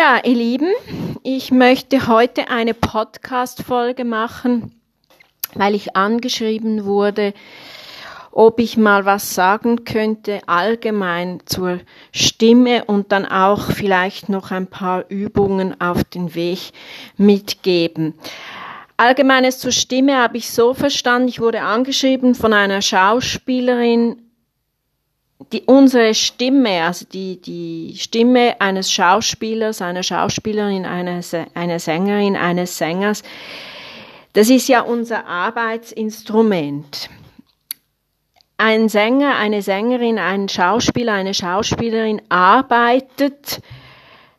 Ja, ihr Lieben, ich möchte heute eine Podcast-Folge machen, weil ich angeschrieben wurde, ob ich mal was sagen könnte allgemein zur Stimme und dann auch vielleicht noch ein paar Übungen auf den Weg mitgeben. Allgemeines zur Stimme habe ich so verstanden, ich wurde angeschrieben von einer Schauspielerin, die, unsere Stimme, also die, die Stimme eines Schauspielers, einer Schauspielerin, einer, einer Sängerin, eines Sängers, das ist ja unser Arbeitsinstrument. Ein Sänger, eine Sängerin, ein Schauspieler, eine Schauspielerin arbeitet,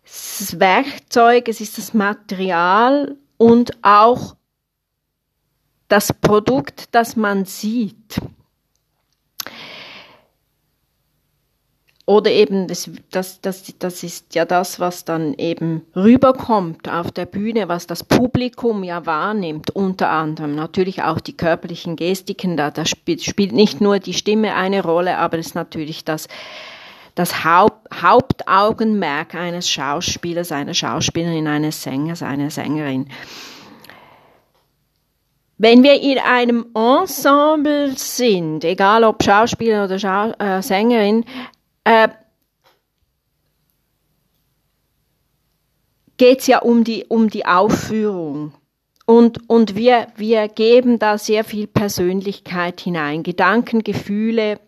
das Werkzeug, es ist das Material und auch das Produkt, das man sieht. Oder eben, das, das, das, das ist ja das, was dann eben rüberkommt auf der Bühne, was das Publikum ja wahrnimmt, unter anderem. Natürlich auch die körperlichen Gestiken, da, da spielt, spielt nicht nur die Stimme eine Rolle, aber es ist natürlich das, das Haupt, Hauptaugenmerk eines Schauspielers, einer Schauspielerin, eines Sängers, einer Sängerin. Wenn wir in einem Ensemble sind, egal ob Schauspieler oder Schau äh, Sängerin, äh, geht es ja um die, um die Aufführung. Und, und wir, wir geben da sehr viel Persönlichkeit hinein, Gedanken, Gefühle,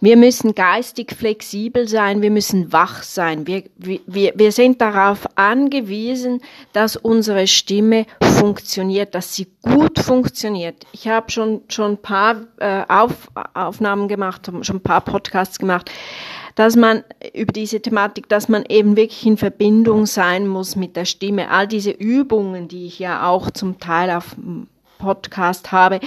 wir müssen geistig flexibel sein, wir müssen wach sein. Wir, wir, wir sind darauf angewiesen, dass unsere Stimme funktioniert, dass sie gut funktioniert. Ich habe schon, schon paar äh, Auf, Aufnahmen gemacht, schon ein paar Podcasts gemacht, dass man über diese Thematik, dass man eben wirklich in Verbindung sein muss mit der Stimme. All diese Übungen, die ich ja auch zum Teil auf Podcast habe,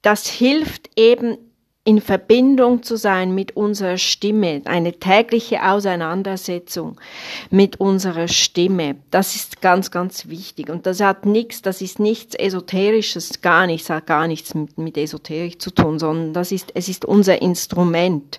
das hilft eben in Verbindung zu sein mit unserer Stimme, eine tägliche Auseinandersetzung mit unserer Stimme. Das ist ganz, ganz wichtig. Und das hat nichts, das ist nichts Esoterisches, gar nichts, hat gar nichts mit, mit Esoterik zu tun, sondern das ist, es ist unser Instrument.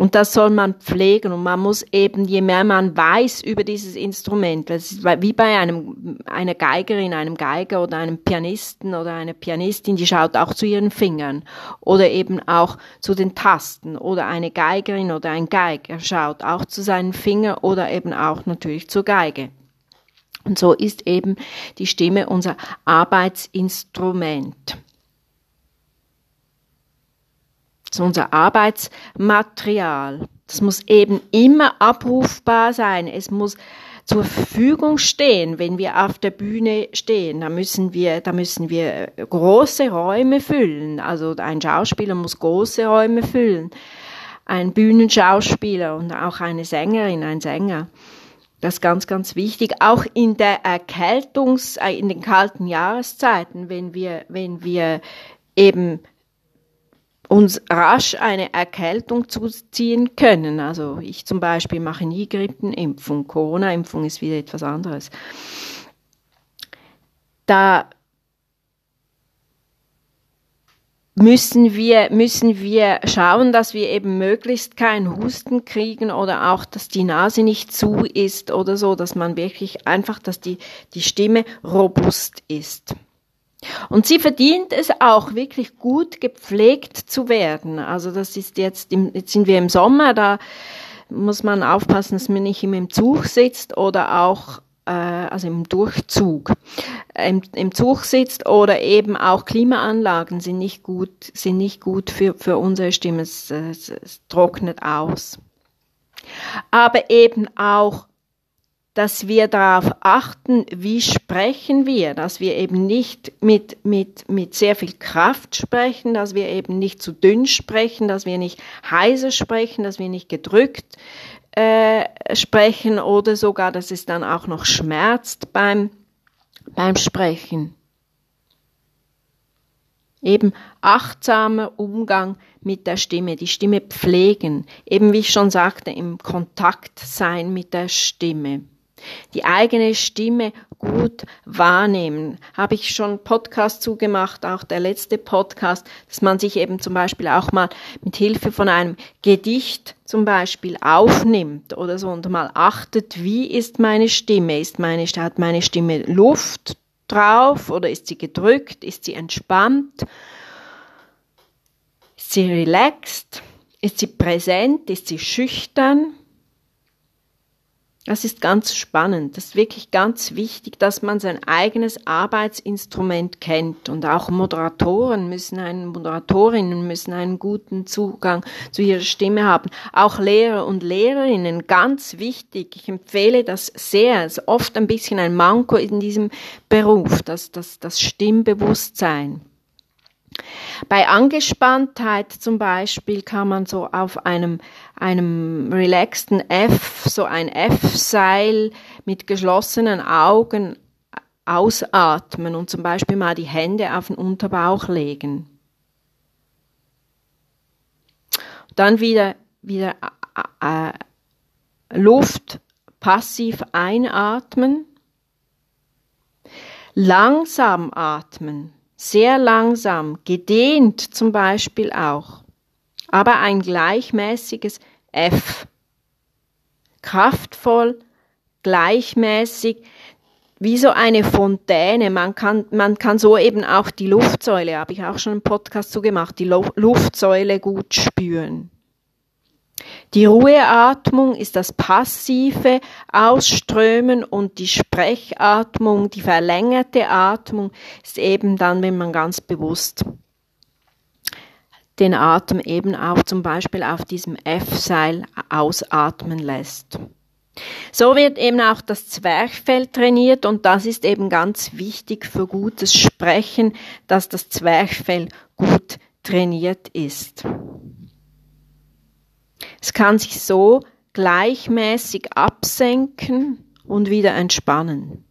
Und das soll man pflegen und man muss eben, je mehr man weiß über dieses Instrument, das ist wie bei einem, einer Geigerin, einem Geiger oder einem Pianisten oder einer Pianistin, die schaut auch zu ihren Fingern oder eben auch zu den Tasten oder eine Geigerin oder ein Geiger schaut auch zu seinen Fingern oder eben auch natürlich zur Geige. Und so ist eben die Stimme unser Arbeitsinstrument. Das ist unser Arbeitsmaterial. Das muss eben immer abrufbar sein. Es muss zur Verfügung stehen, wenn wir auf der Bühne stehen. Da müssen wir, da müssen wir große Räume füllen. Also ein Schauspieler muss große Räume füllen. Ein Bühnenschauspieler und auch eine Sängerin, ein Sänger. Das ist ganz, ganz wichtig. Auch in der Erkältungs-, äh, in den kalten Jahreszeiten, wenn wir, wenn wir eben uns rasch eine Erkältung zuziehen können. Also ich zum Beispiel mache nie Grippenimpfung. Corona-Impfung ist wieder etwas anderes. Da müssen wir, müssen wir schauen, dass wir eben möglichst keinen Husten kriegen oder auch, dass die Nase nicht zu ist oder so, dass man wirklich einfach, dass die, die Stimme robust ist. Und sie verdient es auch wirklich gut gepflegt zu werden. Also das ist jetzt, im, jetzt sind wir im Sommer, da muss man aufpassen, dass man nicht immer im Zug sitzt oder auch äh, also im Durchzug. Im, im Zug sitzt oder eben auch Klimaanlagen sind nicht gut sind nicht gut für für unsere Stimme. Es, es, es trocknet aus. Aber eben auch dass wir darauf achten, wie sprechen wir, dass wir eben nicht mit, mit, mit sehr viel Kraft sprechen, dass wir eben nicht zu dünn sprechen, dass wir nicht heiser sprechen, dass wir nicht gedrückt äh, sprechen oder sogar, dass es dann auch noch schmerzt beim, beim Sprechen. Eben achtsamer Umgang mit der Stimme, die Stimme pflegen, eben wie ich schon sagte, im Kontakt sein mit der Stimme die eigene Stimme gut wahrnehmen. Habe ich schon Podcast zugemacht, auch der letzte Podcast, dass man sich eben zum Beispiel auch mal mit Hilfe von einem Gedicht zum Beispiel aufnimmt oder so und mal achtet, wie ist meine Stimme? Ist meine, hat meine Stimme Luft drauf oder ist sie gedrückt? Ist sie entspannt? Ist sie relaxed? Ist sie präsent? Ist sie schüchtern? Das ist ganz spannend. Das ist wirklich ganz wichtig, dass man sein eigenes Arbeitsinstrument kennt. Und auch Moderatoren müssen einen, Moderatorinnen müssen einen guten Zugang zu ihrer Stimme haben. Auch Lehrer und Lehrerinnen, ganz wichtig. Ich empfehle das sehr. Es ist oft ein bisschen ein Manko in diesem Beruf, das, das, das Stimmbewusstsein. Bei Angespanntheit zum Beispiel kann man so auf einem, einem relaxten F, so ein F-Seil mit geschlossenen Augen ausatmen und zum Beispiel mal die Hände auf den Unterbauch legen. Dann wieder, wieder äh, äh Luft passiv einatmen, langsam atmen sehr langsam, gedehnt zum Beispiel auch, aber ein gleichmäßiges F. Kraftvoll, gleichmäßig, wie so eine Fontäne. Man kann, man kann so eben auch die Luftsäule, habe ich auch schon einen Podcast zu gemacht, die Luftsäule gut spüren. Die Ruheatmung ist das passive Ausströmen und die Sprechatmung, die verlängerte Atmung ist eben dann, wenn man ganz bewusst den Atem eben auch zum Beispiel auf diesem F-Seil ausatmen lässt. So wird eben auch das Zwerchfell trainiert und das ist eben ganz wichtig für gutes Sprechen, dass das Zwerchfell gut trainiert ist. Es kann sich so gleichmäßig absenken und wieder entspannen.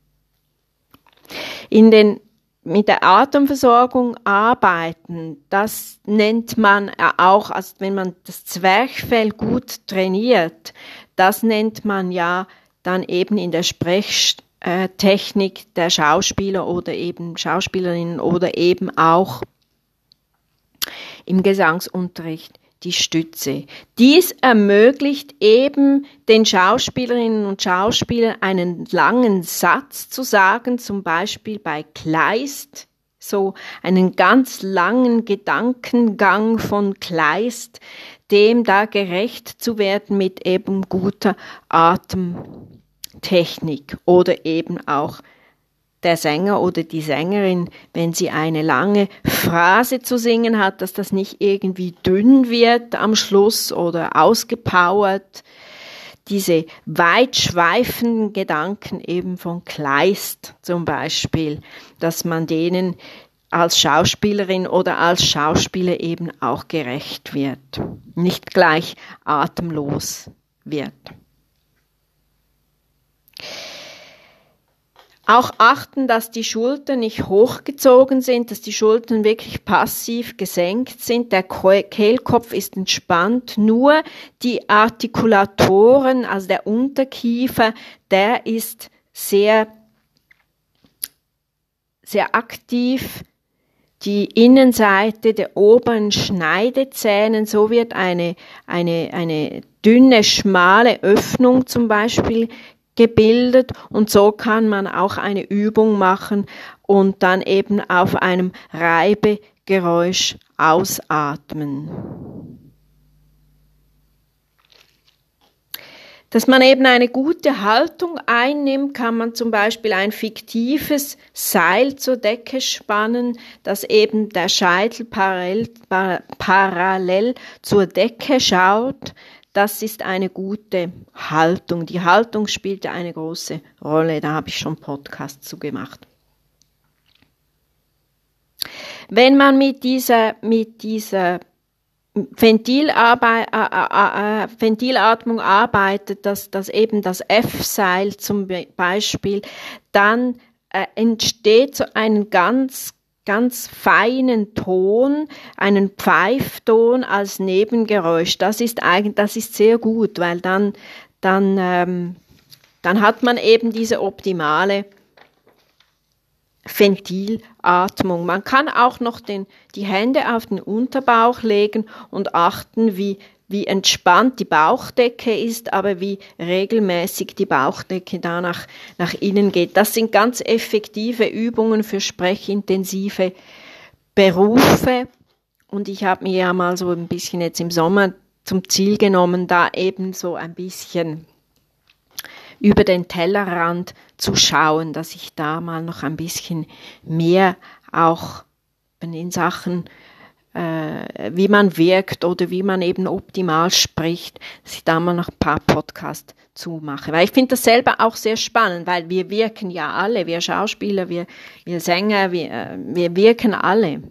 In den mit der Atemversorgung arbeiten, das nennt man auch, also wenn man das Zwerchfell gut trainiert, das nennt man ja dann eben in der Sprechtechnik der Schauspieler oder eben Schauspielerinnen oder eben auch im Gesangsunterricht die Stütze. Dies ermöglicht eben den Schauspielerinnen und Schauspielern einen langen Satz zu sagen, zum Beispiel bei Kleist, so einen ganz langen Gedankengang von Kleist, dem da gerecht zu werden mit eben guter Atemtechnik oder eben auch der Sänger oder die Sängerin, wenn sie eine lange Phrase zu singen hat, dass das nicht irgendwie dünn wird am Schluss oder ausgepowert. Diese weitschweifenden Gedanken eben von Kleist zum Beispiel, dass man denen als Schauspielerin oder als Schauspieler eben auch gerecht wird, nicht gleich atemlos wird. Auch achten, dass die Schultern nicht hochgezogen sind, dass die Schultern wirklich passiv gesenkt sind. Der Kehlkopf ist entspannt. Nur die Artikulatoren, also der Unterkiefer, der ist sehr, sehr aktiv. Die Innenseite der oberen Schneidezähnen, so wird eine, eine, eine dünne, schmale Öffnung zum Beispiel gebildet und so kann man auch eine Übung machen und dann eben auf einem Reibegeräusch ausatmen. Dass man eben eine gute Haltung einnimmt, kann man zum Beispiel ein fiktives Seil zur Decke spannen, dass eben der Scheitel parallel, parallel zur Decke schaut. Das ist eine gute Haltung. Die Haltung spielt eine große Rolle. Da habe ich schon Podcasts zu gemacht. Wenn man mit dieser, mit dieser Ventilarbeit, äh, äh, Ventilatmung arbeitet, dass, dass eben das F-Seil zum Beispiel, dann äh, entsteht so ein ganz ganz feinen Ton, einen Pfeifton als Nebengeräusch. Das ist eigentlich, das ist sehr gut, weil dann, dann, ähm, dann hat man eben diese optimale Ventilatmung. Man kann auch noch den, die Hände auf den Unterbauch legen und achten, wie, wie entspannt die Bauchdecke ist, aber wie regelmäßig die Bauchdecke da nach, nach innen geht. Das sind ganz effektive Übungen für sprechintensive Berufe. Und ich habe mir ja mal so ein bisschen jetzt im Sommer zum Ziel genommen, da eben so ein bisschen über den Tellerrand zu schauen, dass ich da mal noch ein bisschen mehr auch in Sachen äh, wie man wirkt oder wie man eben optimal spricht, dass ich da mal noch ein paar Podcasts zumache. Weil ich finde das selber auch sehr spannend, weil wir wirken ja alle, wir Schauspieler, wir, wir Sänger, wir, äh, wir wirken alle.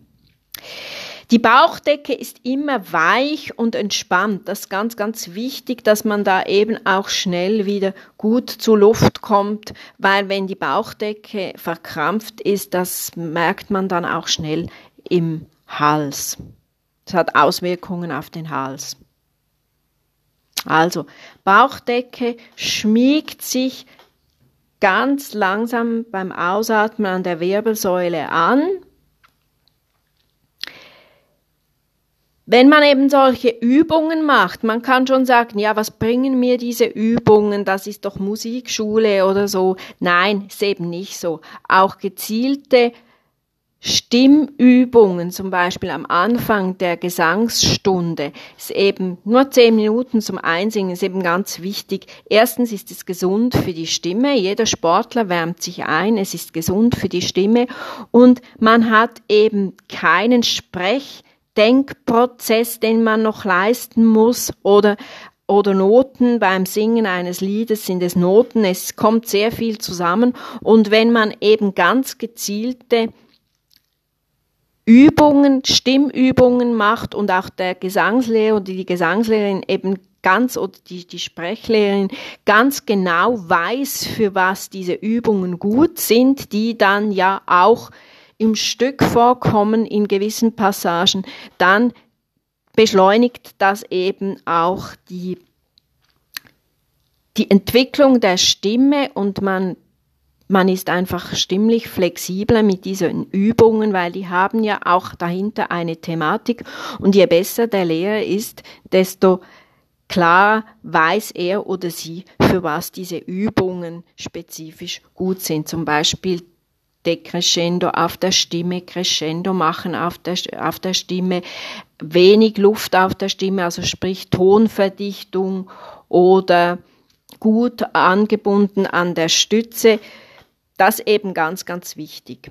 Die Bauchdecke ist immer weich und entspannt. Das ist ganz, ganz wichtig, dass man da eben auch schnell wieder gut zur Luft kommt, weil wenn die Bauchdecke verkrampft ist, das merkt man dann auch schnell im Hals. Das hat Auswirkungen auf den Hals. Also, Bauchdecke schmiegt sich ganz langsam beim Ausatmen an der Wirbelsäule an Wenn man eben solche Übungen macht, man kann schon sagen, ja, was bringen mir diese Übungen? Das ist doch Musikschule oder so. Nein, ist eben nicht so. Auch gezielte Stimmübungen, zum Beispiel am Anfang der Gesangsstunde, ist eben nur zehn Minuten zum Einsingen, ist eben ganz wichtig. Erstens ist es gesund für die Stimme. Jeder Sportler wärmt sich ein. Es ist gesund für die Stimme. Und man hat eben keinen Sprech, Denkprozess, den man noch leisten muss oder oder Noten beim Singen eines Liedes sind es Noten, es kommt sehr viel zusammen und wenn man eben ganz gezielte Übungen, Stimmübungen macht und auch der Gesangslehrer oder die Gesangslehrerin eben ganz oder die, die Sprechlehrerin ganz genau weiß, für was diese Übungen gut sind, die dann ja auch im Stück vorkommen in gewissen Passagen, dann beschleunigt das eben auch die, die Entwicklung der Stimme und man man ist einfach stimmlich flexibler mit diesen Übungen, weil die haben ja auch dahinter eine Thematik. Und je besser der Lehrer ist, desto klar weiß er oder sie, für was diese Übungen spezifisch gut sind. Zum Beispiel Decrescendo auf der Stimme, Crescendo machen auf der, auf der Stimme, wenig Luft auf der Stimme, also sprich Tonverdichtung oder gut angebunden an der Stütze. Das eben ganz, ganz wichtig.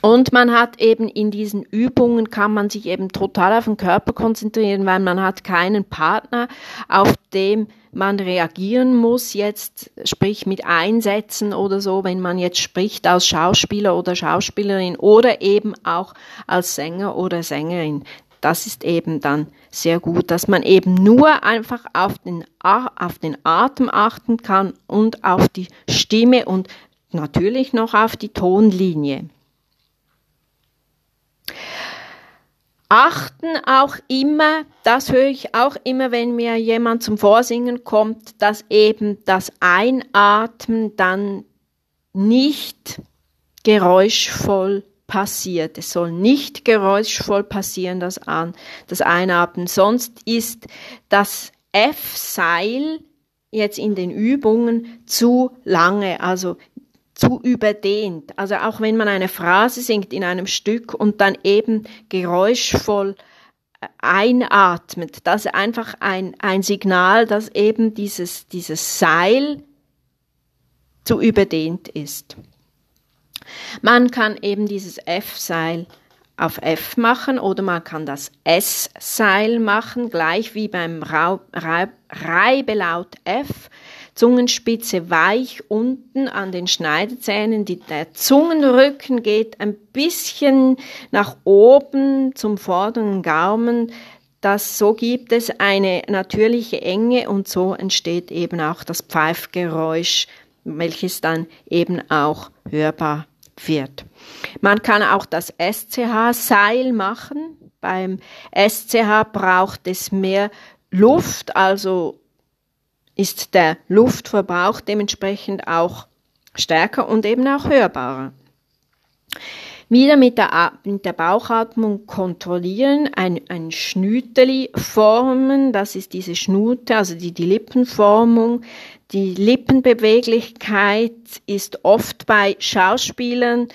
Und man hat eben in diesen Übungen kann man sich eben total auf den Körper konzentrieren, weil man hat keinen Partner, auf dem man reagieren muss jetzt, sprich mit Einsätzen oder so, wenn man jetzt spricht als Schauspieler oder Schauspielerin oder eben auch als Sänger oder Sängerin. Das ist eben dann sehr gut, dass man eben nur einfach auf den, auf den Atem achten kann und auf die Stimme und natürlich noch auf die Tonlinie. achten auch immer, das höre ich auch immer, wenn mir jemand zum Vorsingen kommt, dass eben das Einatmen dann nicht geräuschvoll passiert. Es soll nicht geräuschvoll passieren, das, An das Einatmen. Sonst ist das F-Seil jetzt in den Übungen zu lange. Also zu überdehnt. Also auch wenn man eine Phrase singt in einem Stück und dann eben geräuschvoll äh, einatmet, das ist einfach ein, ein Signal, dass eben dieses, dieses Seil zu überdehnt ist. Man kann eben dieses F-Seil auf F machen oder man kann das S-Seil machen, gleich wie beim Reibelaut F. Zungenspitze weich unten an den Schneidezähnen. Die, der Zungenrücken geht ein bisschen nach oben zum vorderen Gaumen. Das, so gibt es eine natürliche Enge und so entsteht eben auch das Pfeifgeräusch, welches dann eben auch hörbar wird. Man kann auch das SCH-Seil machen. Beim SCH braucht es mehr Luft, also ist der Luftverbrauch dementsprechend auch stärker und eben auch hörbarer. Wieder mit der, mit der Bauchatmung kontrollieren, ein, ein Schnüteli formen, das ist diese Schnute, also die, die Lippenformung. Die Lippenbeweglichkeit ist oft bei Schauspielern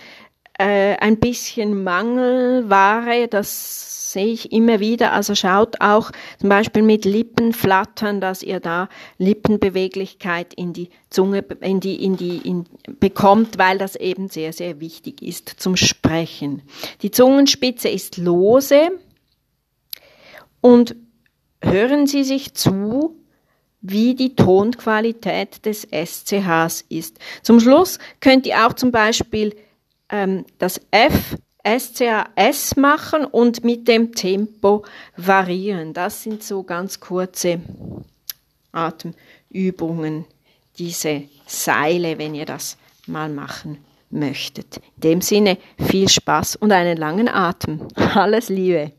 äh, ein bisschen Mangelware, das sehe ich immer wieder. Also schaut auch zum Beispiel mit Lippenflattern, dass ihr da Lippenbeweglichkeit in die Zunge, in die, in die, in, bekommt, weil das eben sehr, sehr wichtig ist zum Sprechen. Die Zungenspitze ist lose und hören Sie sich zu, wie die Tonqualität des SCHs ist. Zum Schluss könnt ihr auch zum Beispiel ähm, das F SCAS machen und mit dem Tempo variieren. Das sind so ganz kurze Atemübungen, diese Seile, wenn ihr das mal machen möchtet. In dem Sinne viel Spaß und einen langen Atem. Alles Liebe.